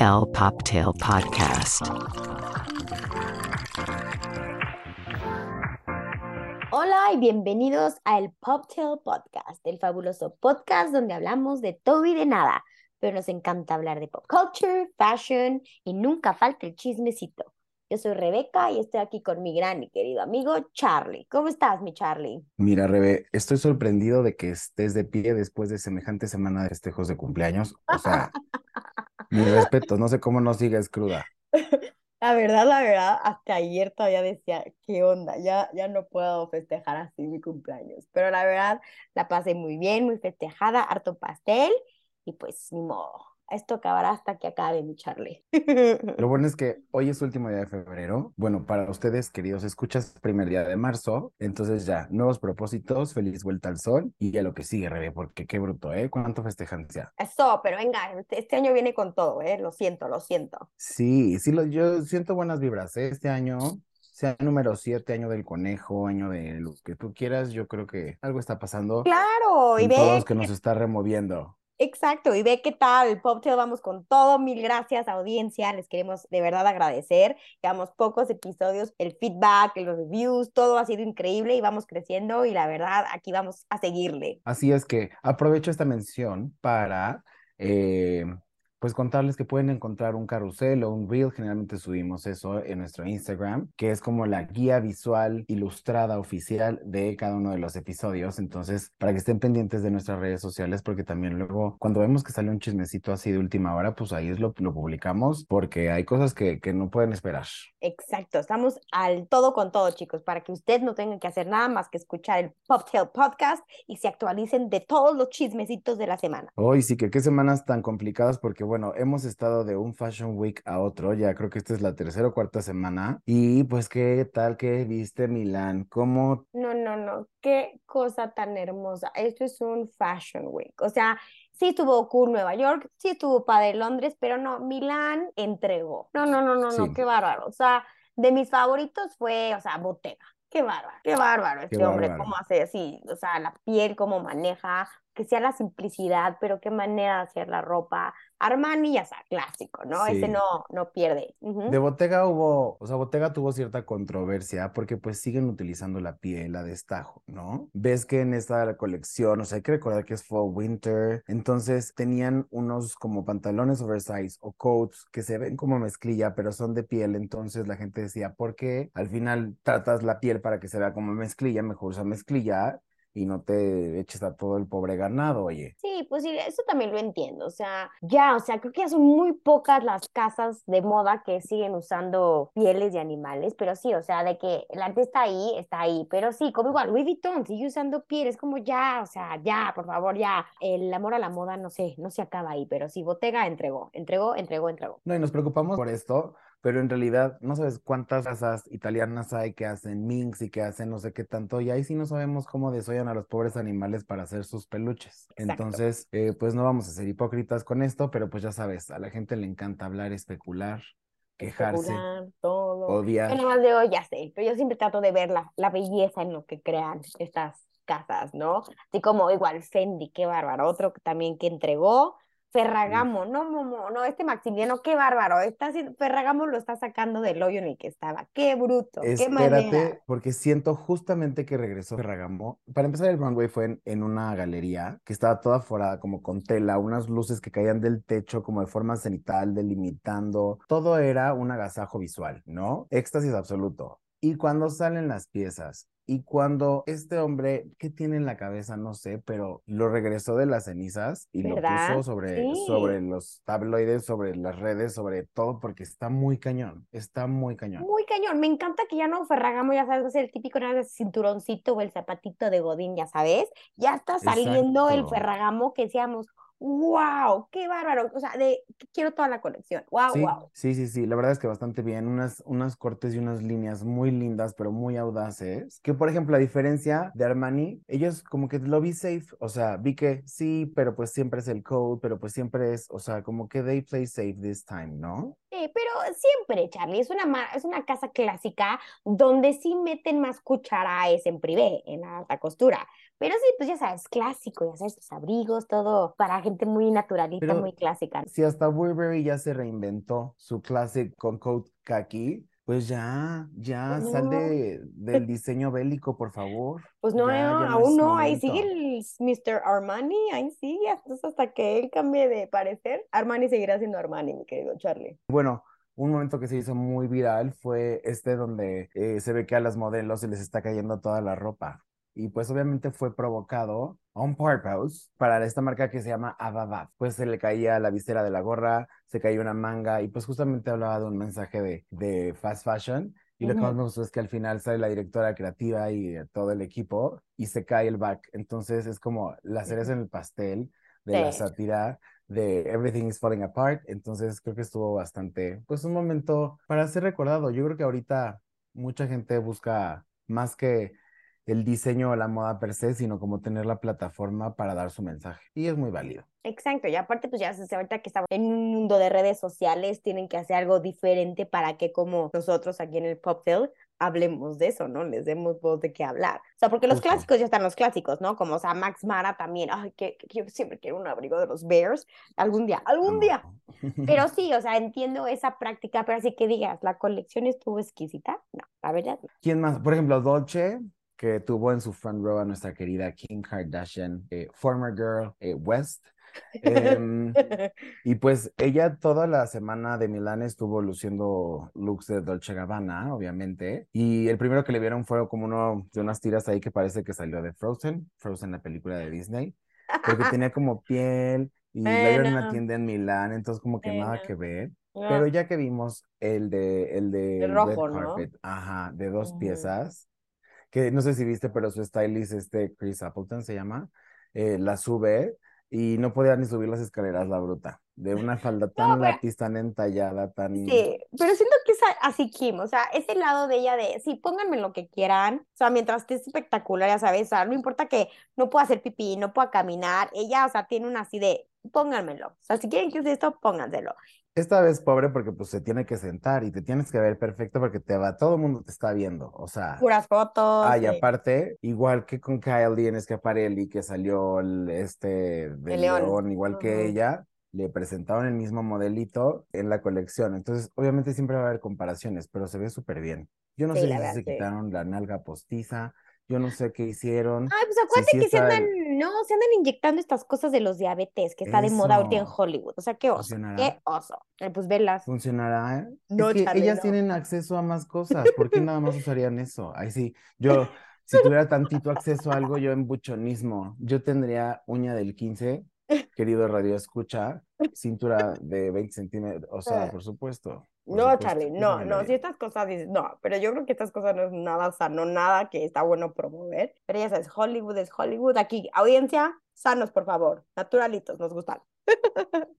El Poptail Podcast. Hola y bienvenidos a el Poptail Podcast, el fabuloso podcast donde hablamos de todo y de nada, pero nos encanta hablar de pop culture, fashion y nunca falta el chismecito. Yo soy Rebeca y estoy aquí con mi gran y querido amigo Charlie. ¿Cómo estás, mi Charlie? Mira, Rebe, estoy sorprendido de que estés de pie después de semejante semana de festejos de cumpleaños. O sea, mi respeto, no sé cómo no sigues cruda. La verdad, la verdad, hasta ayer todavía decía, ¿qué onda? Ya, ya no puedo festejar así mi cumpleaños. Pero la verdad, la pasé muy bien, muy festejada, harto pastel y pues ni modo esto acabará hasta que acabe mi Charlie. Lo bueno es que hoy es último día de febrero. Bueno, para ustedes, queridos escuchas, primer día de marzo. Entonces ya, nuevos propósitos, feliz vuelta al sol y a lo que sigue, Rebe, porque qué bruto, ¿eh? ¿Cuánto festejan ya? Eso, pero venga, este, este año viene con todo, ¿eh? Lo siento, lo siento. Sí, sí, lo, yo siento buenas vibras, ¿eh? Este año sea número 7, año del conejo, año de lo que tú quieras, yo creo que algo está pasando. Claro, y ve. Todos que nos está removiendo. Exacto, y ve qué tal, Poptail, vamos con todo, mil gracias audiencia, les queremos de verdad agradecer, llevamos pocos episodios, el feedback, los reviews, todo ha sido increíble y vamos creciendo y la verdad aquí vamos a seguirle. Así es que aprovecho esta mención para eh, pues contarles que pueden encontrar un carrusel o un reel, generalmente subimos eso en nuestro Instagram, que es como la guía visual ilustrada oficial de cada uno de los episodios. Entonces, para que estén pendientes de nuestras redes sociales, porque también luego cuando vemos que sale un chismecito así de última hora, pues ahí es lo, lo publicamos, porque hay cosas que, que no pueden esperar. Exacto, estamos al todo con todo, chicos, para que usted no tenga que hacer nada más que escuchar el Poptail Podcast y se actualicen de todos los chismecitos de la semana. Hoy sí que qué semanas tan complicadas, porque bueno, hemos estado de un Fashion Week a otro, ya creo que esta es la tercera o cuarta semana. Y pues, ¿qué tal que viste Milán? ¿Cómo? No, no, no, qué cosa tan hermosa. Esto es un Fashion Week. O sea, sí estuvo cool Nueva York, sí estuvo padre Londres, pero no, Milán entregó. No, no, no, no, no, qué bárbaro. O sea, de mis favoritos fue, o sea, Bottega. Qué bárbaro, qué bárbaro este hombre, cómo hace así, o sea, la piel, cómo maneja, que sea la simplicidad, pero qué manera de hacer la ropa. Armani ya sea clásico, ¿no? Ese no, no pierde. De Bottega hubo, o sea, Bottega tuvo cierta controversia porque pues siguen utilizando la piel la destajo, ¿no? Ves que en esta colección, o sea, hay que recordar que es Fall Winter, entonces tenían unos como pantalones oversize o coats que se ven como mezclilla, pero son de piel, entonces la gente decía, ¿por qué al final tratas la piel para que se vea como mezclilla? Mejor usa mezclilla y no te eches a todo el pobre ganado, oye. Sí, pues sí, eso también lo entiendo, o sea, ya, o sea, creo que ya son muy pocas las casas de moda que siguen usando pieles de animales, pero sí, o sea, de que el arte está ahí, está ahí, pero sí, como igual, Louis Vuitton sigue usando pieles, como ya, o sea, ya, por favor, ya, el amor a la moda, no sé, no se acaba ahí, pero sí, Bottega entregó, entregó, entregó, entregó. No, y nos preocupamos por esto, pero en realidad no sabes cuántas razas italianas hay que hacen minx y que hacen no sé qué tanto, y ahí sí no sabemos cómo desollan a los pobres animales para hacer sus peluches. Entonces, eh, pues no vamos a ser hipócritas con esto, pero pues ya sabes, a la gente le encanta hablar, especular, quejarse, todo. odiar. Yo más de hoy ya sé, pero yo siempre trato de ver la, la belleza en lo que crean estas casas, ¿no? Así como igual Fendi, qué bárbaro, otro también que entregó Ferragamo, no, no, no, este Maximiliano, qué bárbaro, está Ferragamo lo está sacando del hoyo en el que estaba, qué bruto, qué manera. porque siento justamente que regresó Ferragamo. Para empezar, el runway fue en, en, una galería que estaba toda forada como con tela, unas luces que caían del techo como de forma cenital, delimitando, todo era un agasajo visual, ¿no? Éxtasis absoluto. Y cuando salen las piezas y cuando este hombre, ¿qué tiene en la cabeza? No sé, pero lo regresó de las cenizas y lo puso sobre, sobre los tabloides, sobre las redes, sobre todo, porque está muy cañón, está muy cañón. Muy cañón, me encanta que ya no Ferragamo, ya sabes, el típico cinturoncito o el zapatito de Godín, ya sabes, ya está saliendo el Ferragamo que decíamos, wow, qué bárbaro, o sea, de quiero toda la colección, wow, sí, wow. Sí, sí, sí, la verdad es que bastante bien, unas, unas cortes y unas líneas muy lindas, pero muy audaces, que por ejemplo, a diferencia de Armani, ellos como que lo vi safe, o sea, vi que sí, pero pues siempre es el code, pero pues siempre es, o sea, como que they play safe this time, ¿no? Sí, pero siempre, Charlie, es una, es una casa clásica donde sí meten más cucharadas en privé, en la alta costura. Pero sí, pues ya sabes, clásico, ya sabes, tus abrigos, todo para gente muy naturalita, muy clásica. Si hasta Burberry ya se reinventó su classic con coat khaki, pues ya, ya, Pues sal no. de, del diseño bélico, por favor. Pues no, Ya, no, ya no aún no, ahí sigue el Mr. Armani, ahí sigue, entonces hasta que él cambie de parecer, Armani seguirá siendo Armani, mi querido Charlie. Bueno, un momento que se hizo muy viral fue este donde eh, se ve que a las modelos se les está cayendo toda la ropa. Y pues obviamente fue provocado on purpose para esta marca que se llama Avavad. Pues se le caía la visera de la gorra, se caía una manga y pues justamente hablaba de un mensaje de, de fast fashion. Y lo que más me gustó es que al final sale la directora creativa y todo el equipo y se cae el back. Entonces es como la cereza en el pastel de la sátira de Everything is Falling Apart. Entonces creo que estuvo bastante, pues un momento para ser recordado. Yo creo que ahorita mucha gente busca más que el diseño o la moda per se, sino como tener la plataforma para dar su mensaje. Y es muy válido. Exacto, y aparte pues ya se ahorita que estamos en un mundo de redes sociales, tienen que hacer algo diferente para que como nosotros aquí en el Poptail hablemos de eso, ¿no? Les demos voz de qué hablar. O sea, porque los Justo. clásicos ya están los clásicos, ¿no? Como, o sea, Max Mara también, ay, que, que yo siempre quiero un abrigo de los Bears, algún día, algún día. Pero sí, o sea, entiendo esa práctica, pero así que digas, la colección estuvo exquisita, no, la verdad no. ¿Quién más? Por ejemplo, Dolce, que tuvo en su front row a nuestra querida Kim Kardashian, eh, former girl eh, West. Em, y pues ella toda la semana de Milán estuvo luciendo looks de Dolce Gabbana, obviamente. Y el primero que le vieron fue como uno de unas tiras ahí que parece que salió de Frozen, Frozen la película de Disney, porque tenía como piel y la vieron en una tienda en Milán, entonces como que nada que ver. No. Pero ya que vimos el de el de El red rojo, ¿no? carpet, ajá, de dos Ujú. piezas, que no sé si viste, pero su stylist, este Chris Appleton se llama, eh, la sube y no podía ni subir las escaleras, la bruta, de una falda tan pero- lápiz, tan entallada, tan... Sí, pero siento que es así Kim, o sea, ese lado de ella de, sí, pónganme lo que quieran, o sea, mientras esté espectacular, ya sabes, o sea, no importa que no pueda hacer pipí, no pueda caminar, ella, o sea, tiene una así de, pónganmelo, o sea, si quieren que use esto, pónganselo. Esta vez pobre porque pues se tiene que sentar y te tienes que ver perfecto porque te va, todo el mundo te está viendo, o sea... Puras fotos. Ah, y aparte, igual que con Kylie en Schiaparelli, que salió el, este de El león. león, igual que ella, le presentaron el mismo modelito en la colección. Entonces, obviamente siempre va a haber comparaciones, pero se ve súper bien. Yo no Sí, sé si se sí. quitaron la nalga postiza, yo no sé qué hicieron. Ay, pues acuérdate sí que se andan, el- no, se andan inyectando estas cosas de los diabetes, que está de moda ahorita en. Hollywood, o sea, qué oso, ¿Funcionará? qué oso. Eh, pues velas. ¿Funcionará? eh? No, es que Charlie, ellas no. tienen acceso a más cosas. ¿Por qué nada más usarían eso? Ahí sí, yo, si tuviera tantito acceso a algo, yo en buchonismo, yo tendría uña del 15, querido Radio Escucha, cintura de 20 centímetros, o sea, Ah. por supuesto. No, supuesto, Charlie, no, no, si estas cosas dices, no, pero yo creo que estas cosas no es nada sano, nada que está bueno promover. Pero ya sabes, Hollywood es Hollywood. Aquí, audiencia, sanos, por favor, naturalitos, nos gustan.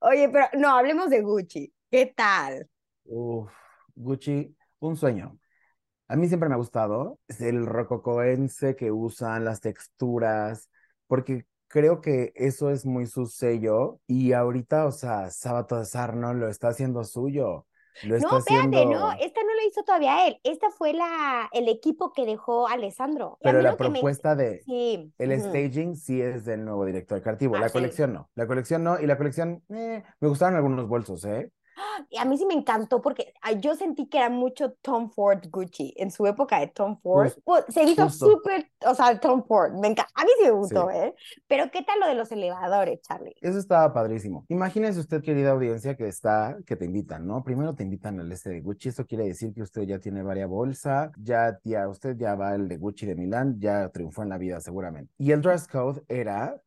Oye, pero no, hablemos de Gucci. ¿Qué tal? Uf, Gucci, un sueño. A mí siempre me ha gustado es el rococoense que usan, las texturas, porque creo que eso es muy su sello y ahorita, o sea, Sabato de Sarno lo está haciendo suyo. Lo No, espérate, haciendo, no, esta no la hizo todavía él. Esta fue la, el equipo que dejó Alessandro. Pero la lo que me- propuesta de Sí. el staging sí es del nuevo director creativo. Ah, La sí. colección no. La colección no. Y la colección, eh, me gustaron algunos bolsos, ¿eh? Y a mí sí me encantó porque yo sentí que era mucho Tom Ford Gucci en su época de Tom Ford. Jus- Pues, se hizo súper, o sea, Tom Ford, me encanta. A mí sí me gustó, Sí. ¿eh? Pero ¿qué tal lo de los elevadores, Charlie? Eso estaba padrísimo. Imagínese usted, querida audiencia, que está, que te invitan, ¿no? Primero te invitan al este de Gucci. Eso quiere decir que usted ya tiene varias bolsa, ya, ya, usted ya va al de Gucci de Milán, ya triunfó en la vida seguramente. Y el dress code era,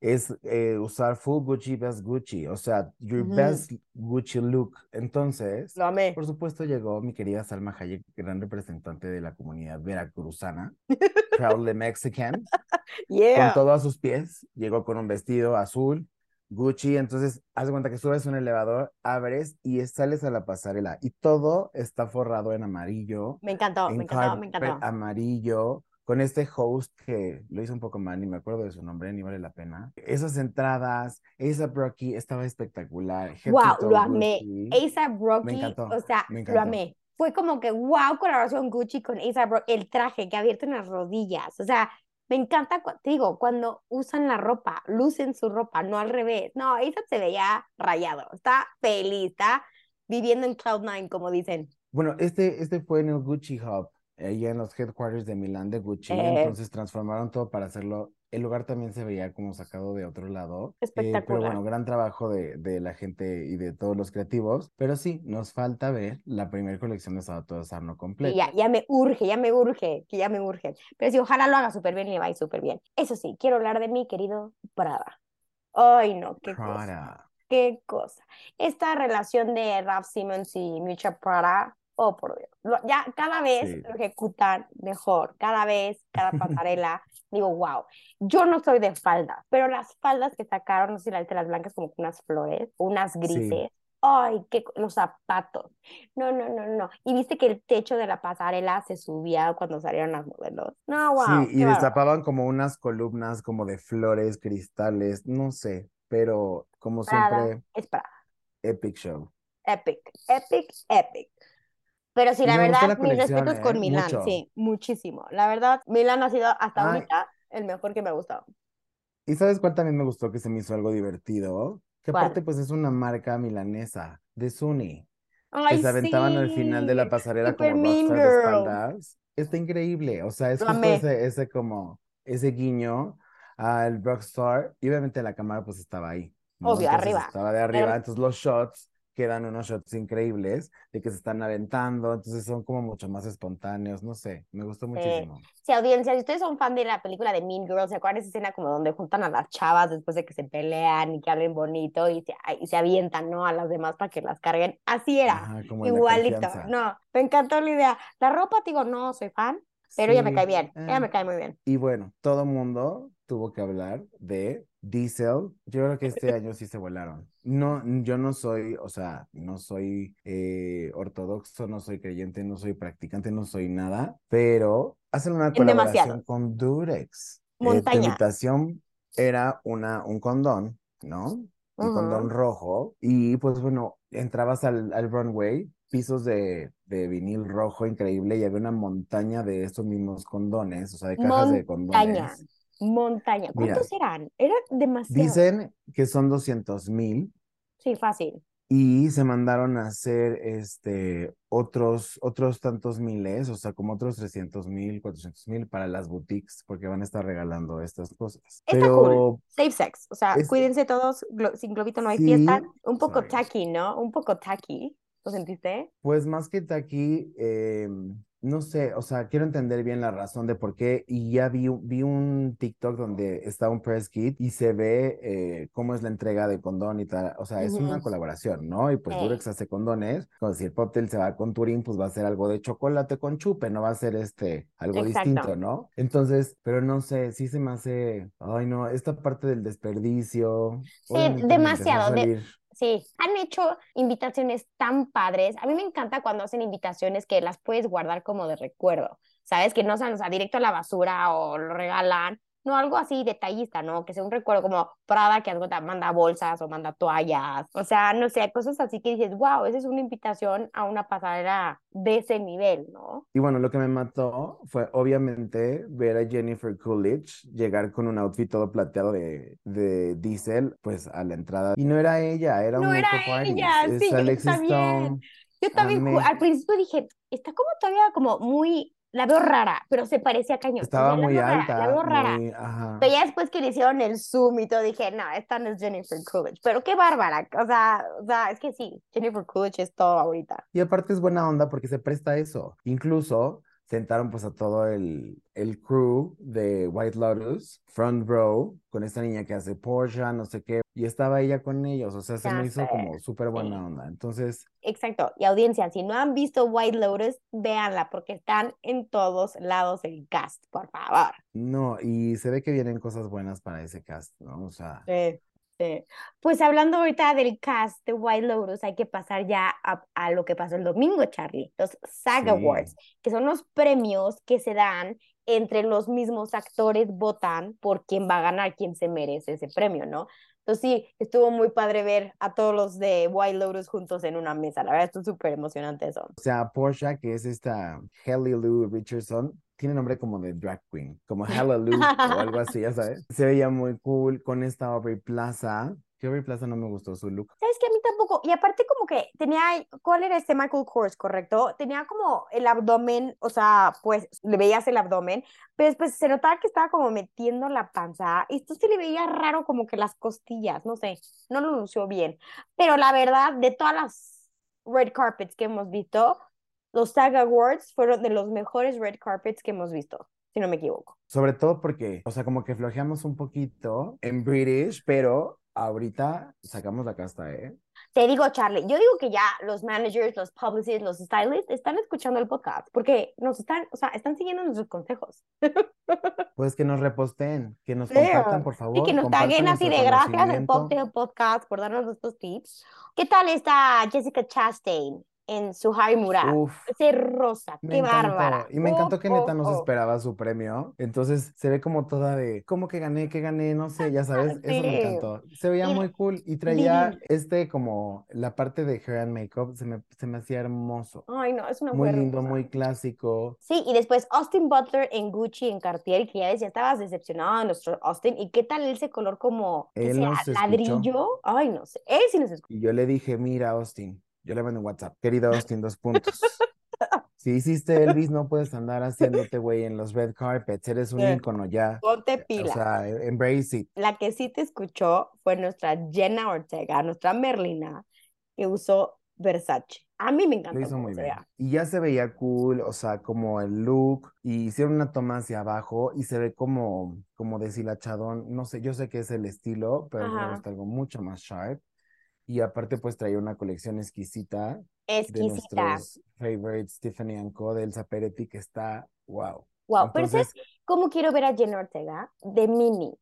es eh, usar full Gucci, best Gucci, o sea, your Ujú. best Gucci look. Entonces, Lo amé. por supuesto, llegó mi querida Salma Hayek, gran representante de la comunidad veracruzana, proudly Mexican con Yeah. todo a sus pies, llegó con un vestido azul, Gucci, entonces haz de cuenta que subes un elevador, abres y sales a la pasarela y todo está forrado en amarillo, Me encantó, me en encantó, me encantó. amarillo, con este host que lo hizo un poco mal, ni me acuerdo de su nombre, ni vale la pena. Esas entradas, esa Brocky estaba espectacular. Head Wow, lo amé. Gucci. A$AP Rocky, encantó, o sea, me lo amé. Fue como que wow, colaboración Gucci con A$AP Rocky, el traje que abierto en las rodillas, o sea, me encanta, te digo, cuando usan la ropa, lucen su ropa, no al revés. No, A$AP se veía rayado, está feliz, está viviendo en Cloud9, como dicen. Bueno, este, este fue en el Gucci Hub, allá en los headquarters de Milán de Gucci. Eh. Entonces transformaron todo para hacerlo. El lugar también se veía como sacado de otro lado. Eh, pero Espectacular. bueno, gran trabajo de, de la gente y de todos los creativos. Pero sí, nos falta ver la primera colección de Sabato de Sarno completa. ya, ya me urge, ya me urge, que ya me urge. Pero sí, ojalá lo haga súper bien y le vaya súper bien. Eso sí, quiero hablar de mi querido Prada. Ay, no, qué cosa. Prada. Qué cosa. Esta relación de Ralph Simmons y Miuccia Prada, oh por Dios. Lo- ya cada vez Sí. lo ejecutan mejor, cada vez, cada pasarela. digo, wow. Yo no soy de faldas, pero las faldas que sacaron, no sé si la viste, las blancas como unas flores, unas grises. Ay, qué, los zapatos. No, no, no, no. Y viste que el techo de la pasarela se subía cuando salieron las modelos. No, wow. Sí, y destapaban como unas columnas como de flores, cristales, no sé, pero como Prada siempre, es Prada. epic show. Epic, epic, epic. Pero sí, la verdad, mis respetos con ¿eh? Milán, Mucho. sí, muchísimo. La verdad, Milán ha sido hasta Ay. ahorita el mejor que me ha gustado. ¿Y sabes cuál también me gustó que se me hizo algo divertido? Que ¿Cuál? aparte pues es una marca milanesa de Suni, que Ay, se aventaban al final de la pasarela Super como Mean Girl. Está increíble, o sea, es justo ese, ese como, ese guiño al rockstar y obviamente la cámara pues estaba ahí, ¿no? Obvio, Entonces arriba. estaba de arriba, entonces los shots quedan unos shots increíbles de que se están aventando, entonces son como mucho más espontáneos, no sé, me gustó muchísimo. Si audiencia, si ustedes son fan de la película de Mean Girls, ¿se acuerdan de esa escena como donde juntan a las chavas después de que se pelean y que hablen bonito y se, y se avientan, ¿no? A las demás para que las carguen. Así era, Ajá, como igualito. No, me encantó la idea. La ropa, digo, no soy fan, pero ella me Sí, cae bien. Ella eh. me cae muy bien. Y bueno, todo mundo tuvo que hablar de Diesel. Yo creo que este año sí se volaron. No, yo no soy, o sea, no soy eh, ortodoxo, no soy creyente, no soy practicante, no soy nada, pero hacen una colaboración demasiado. con Durex. Eh, Montaña. invitación era una, un condón, ¿no? Un condón rojo. Y pues bueno, entrabas al, al runway, pisos de, de vinil rojo increíble y había una montaña de estos mismos condones, o sea, de cajas de Montaña. condones. Montaña. Mira, ¿Cuántos eran? Era demasiado. Dicen que son 200 mil Sí, fácil. y se mandaron a hacer este, otros, otros tantos miles, o sea, como otros 300 mil, 400 mil para las boutiques, porque van a estar regalando estas cosas. Está Pero cool. Safe sex. O sea, Es- cuídense todos. glo- sin globito no hay Sí, fiesta. Un poco sorry. tacky, ¿no? Un poco tacky. ¿Lo sentiste? Pues más que aquí, eh, no sé, o sea, quiero entender bien la razón de por qué. Y ya vi, un- vi un TikTok donde está un press kit y se ve eh, cómo es la entrega de condón y tal. O sea, es una colaboración, ¿no? Y pues. Durex hace condones. Como si el Poptel se va con Turín, pues va a ser algo de chocolate con chupe, no va a ser este, algo Exacto. distinto, ¿no? Entonces, pero no sé, sí se me hace, ay no, esta parte del desperdicio. Sí, demasiado, de-. Sí, han hecho invitaciones tan padres. A mí me encanta cuando hacen invitaciones que las puedes guardar como de recuerdo, ¿sabes? Que no sean, o sea, directo a la basura o lo regalan. No, algo así detallista, ¿no? Que sea un recuerdo como Prada que algo te manda bolsas o manda toallas. O sea, no sé, cosas así que dices, wow, esa es una invitación a una pasarela de ese nivel, ¿no? Y bueno, lo que me mató fue obviamente ver a Jennifer Coolidge llegar con un outfit todo plateado de, de Diesel, pues a la entrada. Y no era ella, era un No era makeup artist. ella, Es sí, yo también. Yo también al principio dije, está como todavía como muy, la veo rara, pero se parecía a cañón. Estaba la muy rara, alta, la veo rara. muy. Pero ya después que le hicieron el zoom y todo, dije, no, esta no es Jennifer Coolidge. Pero qué bárbara. O sea, o sea, es que sí, Jennifer Coolidge es todo ahorita. Y aparte es buena onda porque se presta a eso. Incluso sentaron pues a todo el, el crew de White Lotus, front row, con esta niña que hace Porsche, no sé qué, y estaba ella con ellos, o sea, se Ya me hizo como súper sí. buena onda. Entonces, Exacto. Y audiencia, si no han visto White Lotus, véanla porque están en todos lados el cast, por favor. no, y se ve que vienen cosas buenas para ese cast, ¿no? O sea, Sí, sí. Pues hablando ahorita del cast de White Lotus, hay que pasar ya a, a lo que pasó el domingo, Charlie, los SAG Sí. Awards, que son los premios que se dan entre los mismos actores votan por quién va a ganar, quién se merece ese premio, ¿no? Entonces sí, estuvo muy padre ver a todos los de White Lotus juntos en una mesa. La verdad, estuvo súper emocionante eso. O sea, Portia, que es esta Haley Lou Richardson, tiene nombre como de drag queen, como Hallelujah o algo así, ya sabes. Se veía muy cool con esta Aubrey Plaza. Aubrey Plaza no me gustó su look. ¿Sabes que A mí tampoco. Y aparte como que tenía, ¿cuál era este Michael Kors, correcto? Tenía como el abdomen, o sea, pues le veías el abdomen, pero después se notaba que estaba como metiendo la panza. Y esto sí le veía raro como que las costillas, no sé, no lo lució bien. Pero la verdad, de todas las red carpets que hemos visto, los SAG Awards fueron de los mejores red carpets que hemos visto, si no me equivoco. Sobre todo porque, o sea, como que flojeamos un poquito en British, pero ahorita sacamos la casta, ¿eh? Te digo, Charlie, yo digo que ya los managers, los publicists, los stylists están escuchando el podcast porque nos están, o sea, están siguiendo nuestros consejos. Pues que nos reposten, que nos compartan, por favor. Y que nos taguen así de gracias Poptail Podcast por darnos estos tips. ¿Qué tal está Jessica Chastain? En su Harry Mural. Uf, Ese rosa, qué bárbara. Y me encantó que neta no se esperaba su premio. Entonces se ve como toda de, ¿cómo que gané? ¿Qué gané? No sé, ya sabes. Eso me encantó. Se veía muy cool y traía este como la parte de hair and makeup, se me, se me hacía hermoso. Ay, no, es una Muy lindo, muy clásico. Sí, y después Austin Butler en Gucci, en Cartier, que ya decía, estabas decepcionado de nuestro Austin. ¿Y qué tal ese color como Él ladrillo? Ay, no sé. Él sí nos escuchó. Y yo le dije, mira, Austin, yo le mando un WhatsApp. Querido Austin, dos puntos. Si hiciste Elvis, no puedes andar haciéndote, güey, en los red carpets. Eres un ícono ya. Ponte pila. O sea, embrace it. La que sí te escuchó fue nuestra Jenna Ortega, nuestra Merlina, que usó Versace. A mí me encantó. Lo hizo muy bien. Y ya se veía cool, o sea, como el look. Y hicieron una toma hacia abajo y se ve como, como deshilachadón. No sé, yo sé que es el estilo, pero me gusta algo mucho más sharp. Y aparte, pues traía una colección exquisita. Exquisita. De nuestros favorites, Tiffany Co. de Elsa Peretti, que está wow. Wow, pero ¿sabes cómo quiero ver a Jen Ortega? De mini.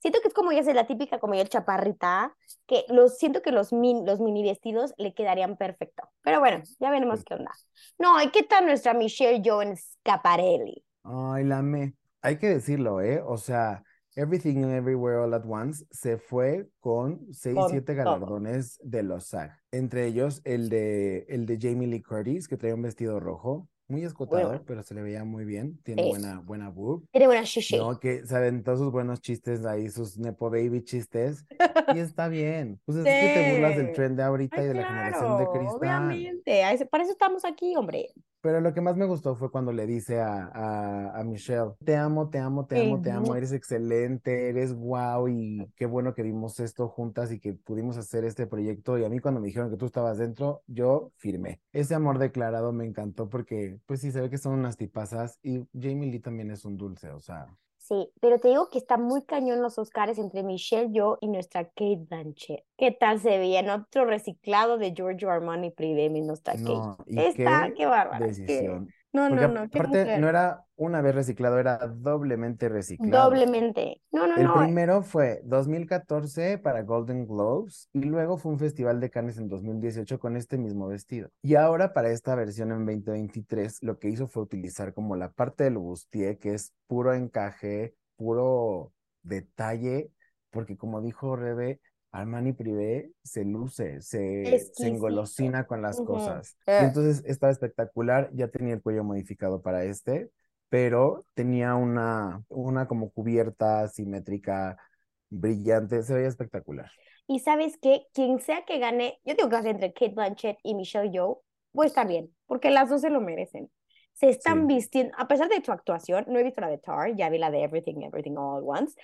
Siento que es como ella es la típica, como ella chaparrita, que los, siento que los, min, los mini vestidos le quedarían perfecto. Pero bueno, ya veremos qué onda. No, ¿y qué tal nuestra Michelle Jones Caparelli? Ay, la me. Hay que decirlo, ¿eh? O sea, Everything and Everywhere All at Once se fue con seis, siete galardones de los SAG. Entre ellos el de, el de Jamie Lee Curtis, que traía un vestido rojo, muy escotado, pero se le veía muy bien. Tiene buena, buena boob. Tiene buena shishi. No, que saben todos sus buenos chistes ahí, sus Nepo Baby chistes. y está bien. Pues es que te burlas del trend de ahorita y de la generación de cristal. Obviamente. Para eso estamos aquí, hombre. Pero lo que más me gustó fue cuando le dice a, a, a Michelle, te amo, te amo, te amo, te amo, eres excelente, eres guau y qué bueno que vimos esto juntas y que pudimos hacer este proyecto. Y a mí cuando me dijeron que tú estabas dentro, yo firmé. Ese amor declarado me encantó porque, pues sí, se ve que son unas tipazas y Jamie Lee también es un dulce, o sea. Sí, pero te digo que está muy cañón los Oscars entre Michelle, yo y nuestra Kate Blanchett. ¿Qué tal se veía en otro reciclado de Giorgio Armani Privé, nuestra no, Kate? Está, qué, qué. Decisión. No, no, no. Aparte, no era una vez reciclado, era doblemente reciclado. Doblemente. No, no, El no. El primero fue 2014 para Golden Globes y luego fue un festival de Cannes en 2018 con este mismo vestido. Y ahora para esta versión en 2023 lo que hizo fue utilizar como la parte del bustier que es puro encaje, puro detalle, porque como dijo Rebe, Armani Privé se luce, se, se engolosina con las cosas. Y eh. entonces estaba espectacular, ya tenía el cuello modificado para este, pero tenía una, una como cubierta simétrica, brillante, se veía espectacular. Y sabes qué, quien sea que gane, yo digo que entre Kate Blanchett y Michelle Yeoh, puede estar bien, porque las dos se lo merecen. Se están vistiendo, a pesar de su actuación, no he visto la de Tar, ya vi la de Everything, Everything All at Once,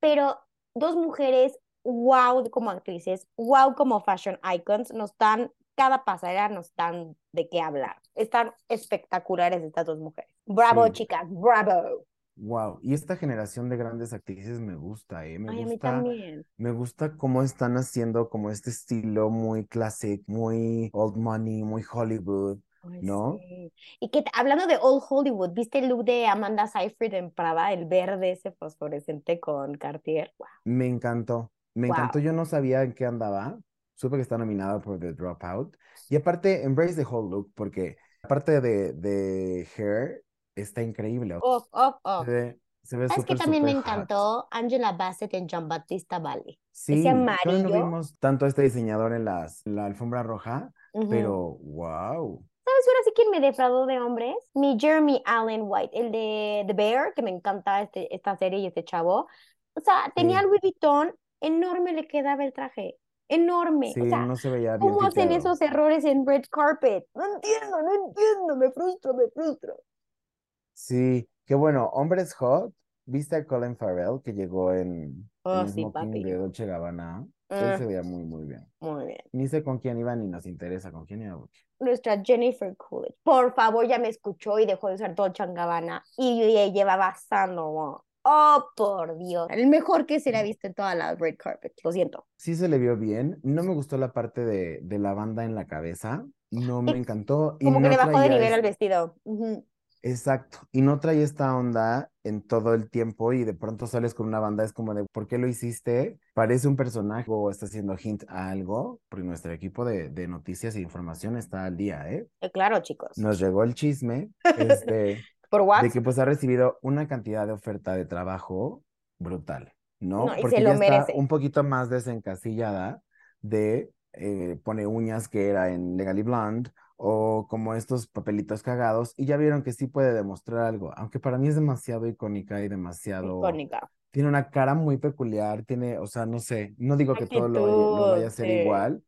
pero dos mujeres wow como actrices, wow como fashion icons, nos dan, cada pasarela nos dan de qué hablar. Están espectaculares estas dos mujeres. Bravo, chicas, bravo. Wow, y esta generación de grandes actrices me gusta, ¿eh? Me Ay, gusta, a mí también. Me gusta cómo están haciendo como este estilo muy classic, muy old money, muy Hollywood. ¿no? Y que hablando de Old Hollywood, ¿viste el look de Amanda Seyfried en Prada, el verde ese fosforescente con Cartier? Me encantó. Me encantó, yo no sabía en qué andaba. Supe que está nominada por The Dropout. Y aparte, embrace the whole look, porque aparte de, de Hair, está increíble. Oh, oh, oh. Se ve, se ve ¿Sabes que también me súper hot. encantó? Angela Bassett en John Baptista Valley. Sí, todavía no vimos tanto a este diseñador en las, en la alfombra roja, Ujú. pero wow. ¿Sabes ahora sí quién me defraudó de hombres? Mi Jeremy Allen White, el de The Bear, que me encanta este, esta serie y este chavo. O sea, tenía Sí. Louis Vuitton, enorme le quedaba el traje. Enorme. Sí, o sea, no se veía bien ¿cómo hacen esos errores en red carpet? No entiendo, no entiendo, me frustro, me frustro. Sí, qué bueno, hombres hot. ¿Viste a Colin Farrell que llegó en, Oh, en sí, smoking papi. de Dolce Gabbana? Él Ah. se veía muy, muy bien. Muy bien. Ni sé con quién iba ni nos interesa con quién iba. Nuestra Jennifer Coolidge. Por favor, ya me escuchó y dejó de usar Dolce Gabbana y y llevaba Sandalwood. Oh, por Dios. El mejor que se le ha visto en toda la red carpet. Lo siento. Sí se le vio bien. No me gustó la parte de, de la banda en la cabeza. No me encantó. Y Como que no le bajó de nivel es- al vestido. Exacto. Y no trae esta onda en todo el tiempo y de pronto sales con una banda, es como de, ¿por qué lo hiciste? Parece un personaje o está haciendo hint a algo, porque nuestro equipo de, de noticias e información está al día, ¿eh? Eh, claro, chicos. Nos llegó el chisme, este, Por de WhatsApp. que pues ha recibido una cantidad de oferta de trabajo brutal, ¿no? No, y se Porque lo ya está merece. un poquito más desencasillada de eh, pone uñas que era en Legally Blonde o como estos papelitos cagados y ya vieron que sí puede demostrar algo, aunque para mí es demasiado icónica y demasiado... Icónica. Tiene una cara muy peculiar, tiene, o sea, no sé, no digo que todo lo, vaya- lo vaya a Actitud, hacer sí. igual,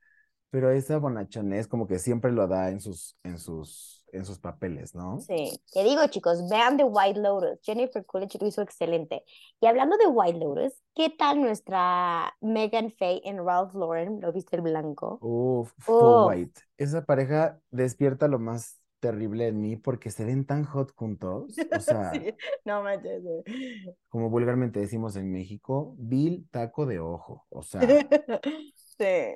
pero esa bonachonés como que siempre lo da en sus, en sus, en sus papeles, ¿no? Sí, te digo chicos, vean The White Lotus. Jennifer Coolidge lo hizo excelente. Y hablando de White Lotus, ¿qué tal nuestra Megan Faye en Ralph Lauren? ¿Lo viste el blanco? Uf, Full. White. Esa pareja despierta lo más terrible en mí porque se ven tan hot juntos. O sea, Sí, no manches. como vulgarmente decimos en México, Bill taco de ojo. O sea, Sí.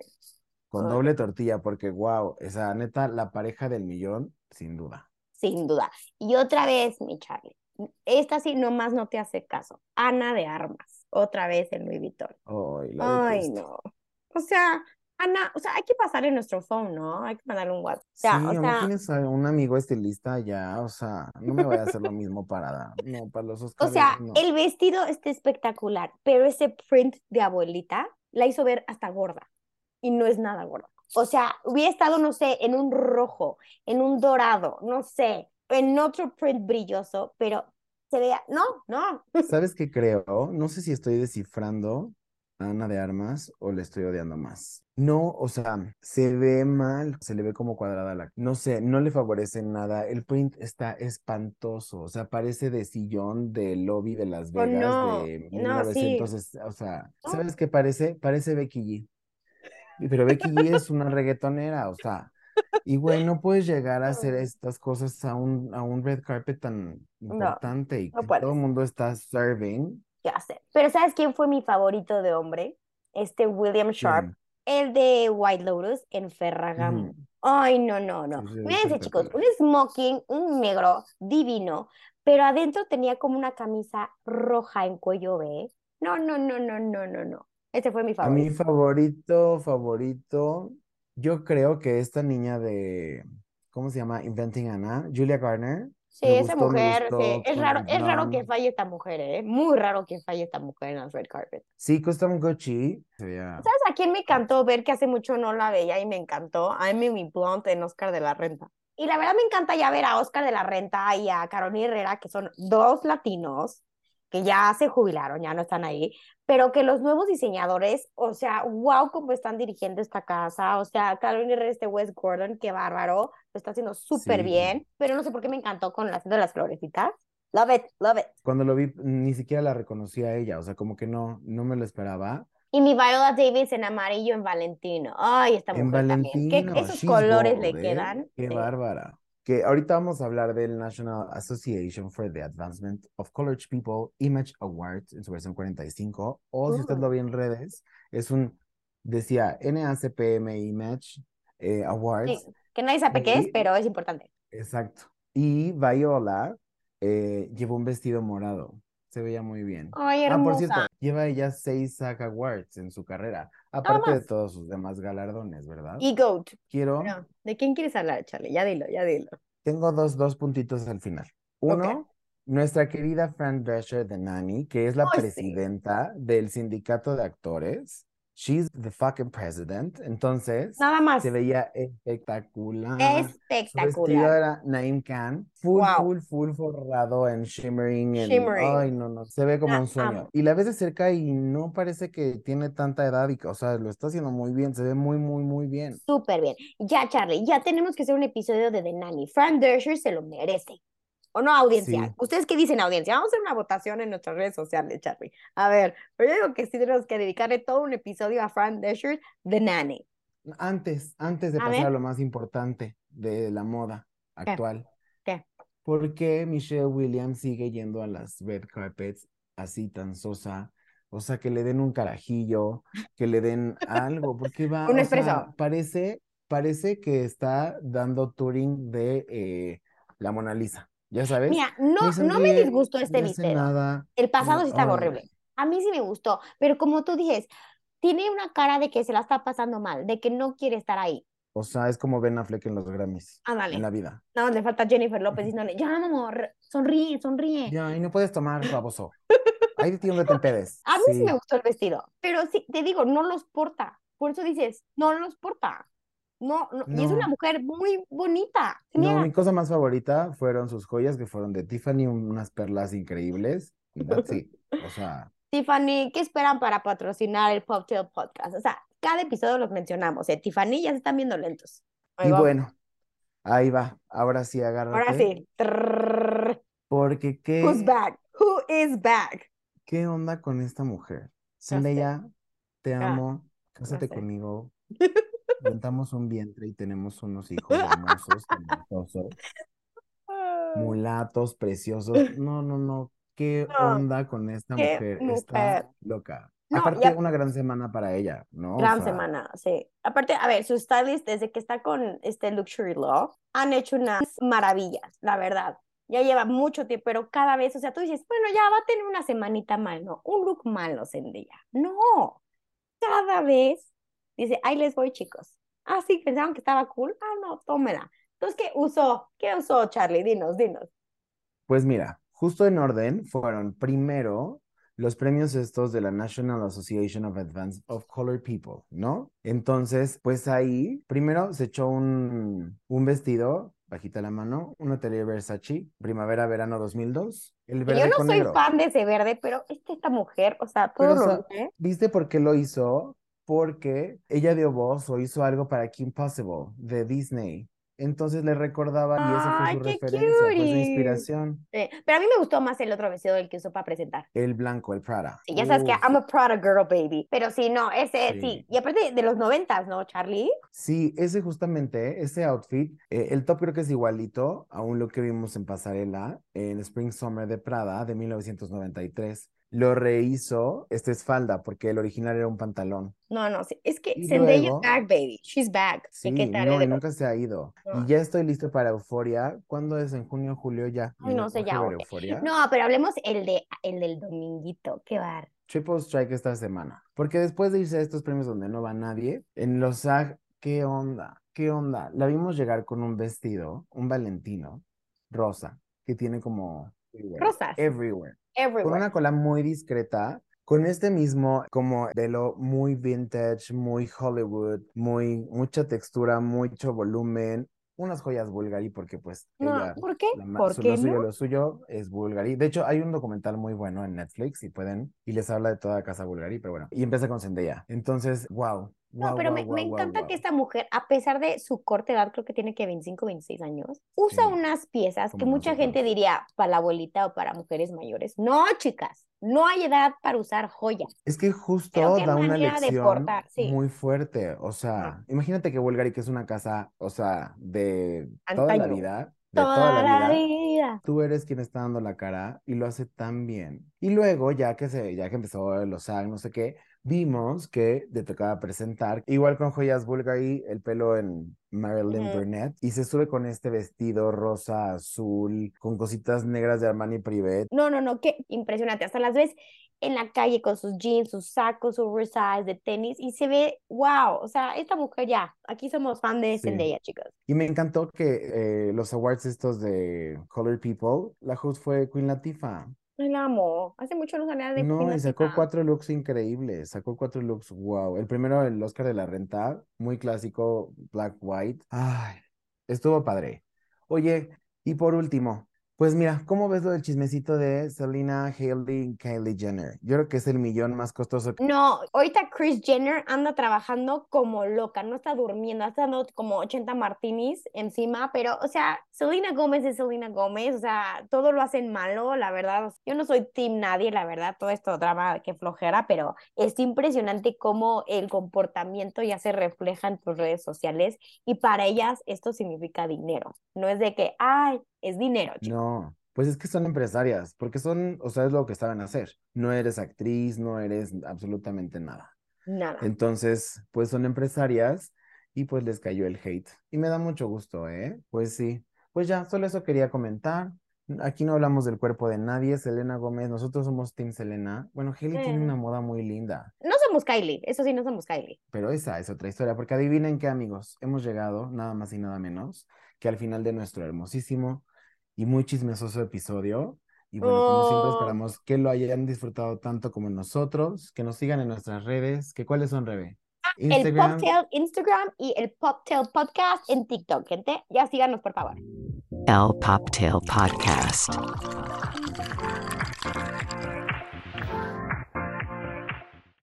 con doble tortilla, porque wow, esa neta, la pareja del millón, sin duda. Sin duda. Y otra vez, mi Charlie, esta sí nomás no te hace caso. Ana de Armas, otra vez en Louis Vuitton. Ay, la Ay, detesto. no. O sea, Ana, o sea, hay que pasarle nuestro phone, ¿no? Hay que mandarle un WhatsApp. O Sí, sea, o ¿o no sea, tienes a un amigo estilista ya? O sea, no me vaya a hacer lo mismo para, no, para los o Oscars, sea, no. el vestido está espectacular, pero ese print de abuelita la hizo ver hasta gorda. Y no es nada gorda. O sea, hubiera estado, no sé, en un rojo, en un dorado, no sé, en otro print brilloso, pero se vea, no, no. ¿Sabes qué creo? No sé si estoy descifrando a Ana de Armas o le estoy odiando más. No, o sea, se ve mal, se le ve como cuadrada la... No sé, no le favorece nada. El print está espantoso, o sea, parece de sillón del lobby de Las Oh, Vegas no, de no, sí. 1900, o sea. ¿sabes qué parece? Parece Becky G. Pero Becky G es una reggaetonera, o sea, y güey, no puedes llegar a hacer estas cosas a un, a un red carpet tan importante y no que puedes. todo el mundo está serving. Ya sé. Pero ¿sabes quién fue mi favorito de hombre? Este William Sharp, el de White Lotus en Ferragamo. Ujú. Ay, no, no, no. Sí, sí, Fíjense, chicos, un smoking, un negro divino, pero adentro tenía como una camisa roja en cuello B. No, no, no, no, no, no, no. Este fue mi A mi favorito. favorito, favorito, yo creo que esta niña de, ¿cómo se llama? Inventing Anna, Julia Garner. Sí, me esa gustó, mujer, sí. Es raro, el es raro que falle esta mujer, ¿eh? Muy raro que falle esta mujer en las red carpet. Sí, Custom Gucci. Veía- ¿Sabes a quién me encantó ver que hace mucho no la veía y me encantó? A Emily Blunt en Oscar de la Renta. Y la verdad me encanta ya ver a Oscar de la Renta y a Carolina Herrera, que son dos latinos que ya se jubilaron, ya no están ahí, pero que los nuevos diseñadores, o sea, wow, cómo están dirigiendo esta casa. O sea, Carolina Herrera, este Wes Gordon, qué bárbaro, lo está haciendo súper Sí. bien, pero no sé por qué me encantó con el haciendo las florecitas. Love it, love it. Cuando lo vi, ni siquiera la reconocí a ella, o sea, como que no, no me lo esperaba. Y mi Viola Davis en amarillo en Valentino. Ay, esta En mujer también. ¿Qué- Valentino, esos colores le ¿eh? quedan. Qué Sí. bárbara. Que ahorita vamos a hablar del National Association for the Advancement of Colored People Image Awards en su versión 45. O si usted Uh. lo ve en redes, es un, decía NACPM Image eh, Awards. Sí, que nadie sabe qué es, pero es importante. Exacto. Y Viola eh, llevó un vestido morado. Se veía muy bien. Ay, Ah, por cierto, hermosa. lleva ella seis SAG Awards en su carrera, aparte de todos sus demás galardones, ¿verdad? Y GOAT. Quiero, Bueno, ¿de quién quieres hablar, Charlie? Ya dilo, ya dilo. tengo dos, dos puntitos al final. Uno, nuestra querida Fran Drescher de Nanny, que es la sí. presidenta del sindicato de actores. She's the fucking president. Entonces, Nada más. se veía espectacular. Su vestido Espectacular. era Naim Khan, full, Wow. full, full forrado en shimmering, en, Shimmering. ay, no, no, se ve como un sueño. amo. Y la ves de cerca y no parece que tiene tanta edad y, o sea, lo está haciendo muy bien, se ve muy, muy, muy bien. Súper bien. Ya, Charlie, ya tenemos que hacer un episodio de The Nanny. Fran Drescher se lo merece. ¿O no, audiencia? Sí. ¿Ustedes qué dicen, audiencia? Vamos a hacer una votación en nuestras redes sociales, Charlie. A ver, pero yo digo que sí tenemos que dedicarle todo un episodio a Fran Drescher, The Nanny. Antes, antes de A pasar a lo más importante de la moda actual, ¿Qué? ¿por qué Michelle Williams sigue yendo a las red carpets así tan sosa? O sea, que le den un carajillo, que le den algo, porque va, Un o espresso. sea, parece, parece que está dando touring de eh, la Mona Lisa, ¿ya sabes? Mira, no, Ni no me disgustó este nada. El pasado sí estaba Ay. horrible. A mí sí me gustó, pero como tú dices, tiene una cara de que se la está pasando mal, de que no quiere estar ahí. O sea, es como Ben Affleck en los Grammys, Ándale. en la vida. No, le falta Jennifer López diciéndole, ya, amor, sonríe, sonríe. Ya, y no puedes tomar, baboso. Ahí de ti donde te empedes. A mí sí. Sí. me gustó el vestido, pero sí, te digo, no los porta. Por eso dices, no los porta. No, no, y es una mujer muy bonita. No, mi cosa más favorita fueron sus joyas, que fueron de Tiffany, unas perlas increíbles. O sea, Tiffany, ¿qué esperan para patrocinar el Poptail Podcast? O sea, cada episodio los mencionamos, ¿eh? Tiffany ya se están viendo lentos. Ahí y bueno, ahí va. Ahora sí, agárrate. Ahora sí. Porque Who's qué, back? Who is back? qué onda con esta mujer. Zendaya, te Ah, amo. Cásate sé. conmigo. Juntamos un vientre y tenemos unos hijos hermosos, talentosos, mulatos, preciosos. No, no, no. ¿Qué No, onda con esta mujer? mujer. Está loca. No, Aparte, una gran semana para ella, ¿no? O Gran sea, semana, sí. Aparte, a ver, su stylist, desde que está con este Luxury Law, han hecho unas maravillas, la verdad. Ya lleva mucho tiempo, pero cada vez, o sea, tú dices, bueno, ya va a tener una semanita mal, ¿no? Un look malo, Zendaya. No. Cada vez dice, ahí les voy, chicos. Ah, sí, pensaron que estaba cool. Ah, no, tómela. Entonces, ¿qué usó? ¿Qué usó, Charlie? Dinos, dinos. Pues mira, justo en orden fueron primero los premios estos de la National Association of Advance of Colored People, ¿no? Entonces, pues ahí, primero se echó un, un vestido, bajita la mano, un atelier Versace, primavera-verano 2002, el verde Yo no con soy negro. fan de ese verde, pero es que esta mujer, o sea, todo Pero, lo o sea. ¿Viste por qué lo hizo? Porque ella dio voz o hizo algo para Kim Possible de Disney. Entonces le recordaba y esa fue su referencia, fue su inspiración. Sí, Pero a mí me gustó más el otro vestido del que usó para presentar. El blanco, el Prada. Sí, ya sabes que Uf. I'm a Prada girl, baby. Pero sí, no, ese sí. Sí. Y aparte de los noventas, ¿no, Charlie? Sí, ese justamente, ese outfit, eh, el top creo que es igualito a un look que vimos en pasarela en Spring Summer de Prada de 1993. Lo rehizo, este es falda, porque el original era un pantalón. No, no. Es que Y Zendaya luego- back, baby. She's back. ¿Y Sí, qué tal? no, nunca se ha ido. No. Y ya estoy listo para Euforia. ¿Cuándo es? ¿En junio, julio ya? Ay, ¿Me no sé, ya. Euforia? No, pero hablemos el de el del dominguito. Qué bar. Triple Strike esta semana. Porque después de irse a estos premios donde no va nadie, en los SAG, ¿qué onda? ¿Qué onda? La vimos llegar con un vestido, un Valentino, rosa, que tiene como... everywhere, Rosas. Everywhere. Con Everywhere. una cola muy discreta, con este mismo como de lo muy vintage, muy Hollywood, muy mucha textura, mucho volumen, unas joyas Bulgari porque pues No, ella ¿por qué? la ¿Por su- qué lo suyo, no? lo suyo es Bulgari. De hecho, hay un documental muy bueno en Netflix, si pueden, y les habla de toda casa Bulgari, pero bueno, y empieza con Zendaya. Entonces, wow. No, wow, pero wow, me, wow, me encanta que esta mujer, a pesar de su corta edad, creo que tiene que 25, 26 años, usa Sí, unas piezas que mucha gente diría para la abuelita o para mujeres mayores. No, chicas, no hay edad para usar joyas. Es que justo da una lección sí. muy fuerte. O sea, imagínate que Bulgari, que es una casa, o sea, de toda la vida, de Toda, toda la la vida, vida. tú eres quien está dando la cara y lo hace tan bien. Y luego, ya que se, ya que empezó los SAG, no sé qué, vimos que le tocaba presentar, igual con joyas Bulgari, el pelo en Marilyn Burnett, y se sube con este vestido rosa, azul, con cositas negras de Armani Privé. No, no, no, qué impresionante. Hasta las ves en la calle con sus jeans, sus sacos, sus oversize de tenis y se ve, wow, o sea, esta mujer ya, aquí somos fan de sí. ella, chicos. Y me encantó que eh, los awards estos de Colored People, la host fue Queen Latifah. La amo. Hace mucho no salía de No, y sacó cuatro looks increíbles. Sacó cuatro looks, wow. El primero, el Oscar de la Renta, muy clásico, black, white. Ay, estuvo padre. Oye, y por último, pues mira, ¿cómo ves lo del chismecito de Selena Haley Kylie Jenner? Yo creo que es el millón más costoso. No, ahorita Chris Jenner anda trabajando como loca, no está durmiendo, está dando como 80 martinis encima, pero, o sea, Selena Gómez es Selena Gómez, o sea, todo lo hacen malo, la verdad. Yo no soy team nadie, la verdad, todo esto drama que flojera, pero es impresionante cómo el comportamiento ya se refleja en tus redes sociales y para ellas esto significa dinero. No es de que, ay, es dinero. No, pues es que son empresarias, porque son, o sea, es lo que saben hacer. No eres actriz, no eres absolutamente nada. Nada. Entonces, pues son empresarias y pues les cayó el hate. Y me da mucho gusto, ¿eh? Pues sí. Pues ya, solo eso quería comentar. Aquí no hablamos del cuerpo de nadie, Selena Gómez, nosotros somos Team Selena. Bueno, Haley tiene una moda muy linda. No somos Kylie, eso sí, no somos Kylie. Pero esa es otra historia, porque adivinen qué amigos, hemos llegado, nada más y nada menos, que al final de nuestro hermosísimo y muy chismesoso episodio. Y bueno, como siempre Oh. esperamos que lo hayan disfrutado tanto como nosotros, que nos sigan en nuestras redes, que cuáles son, Rebe. El Poptail Instagram y el Poptail Podcast en TikTok, gente. Ya síganos, por favor. El Poptail Podcast.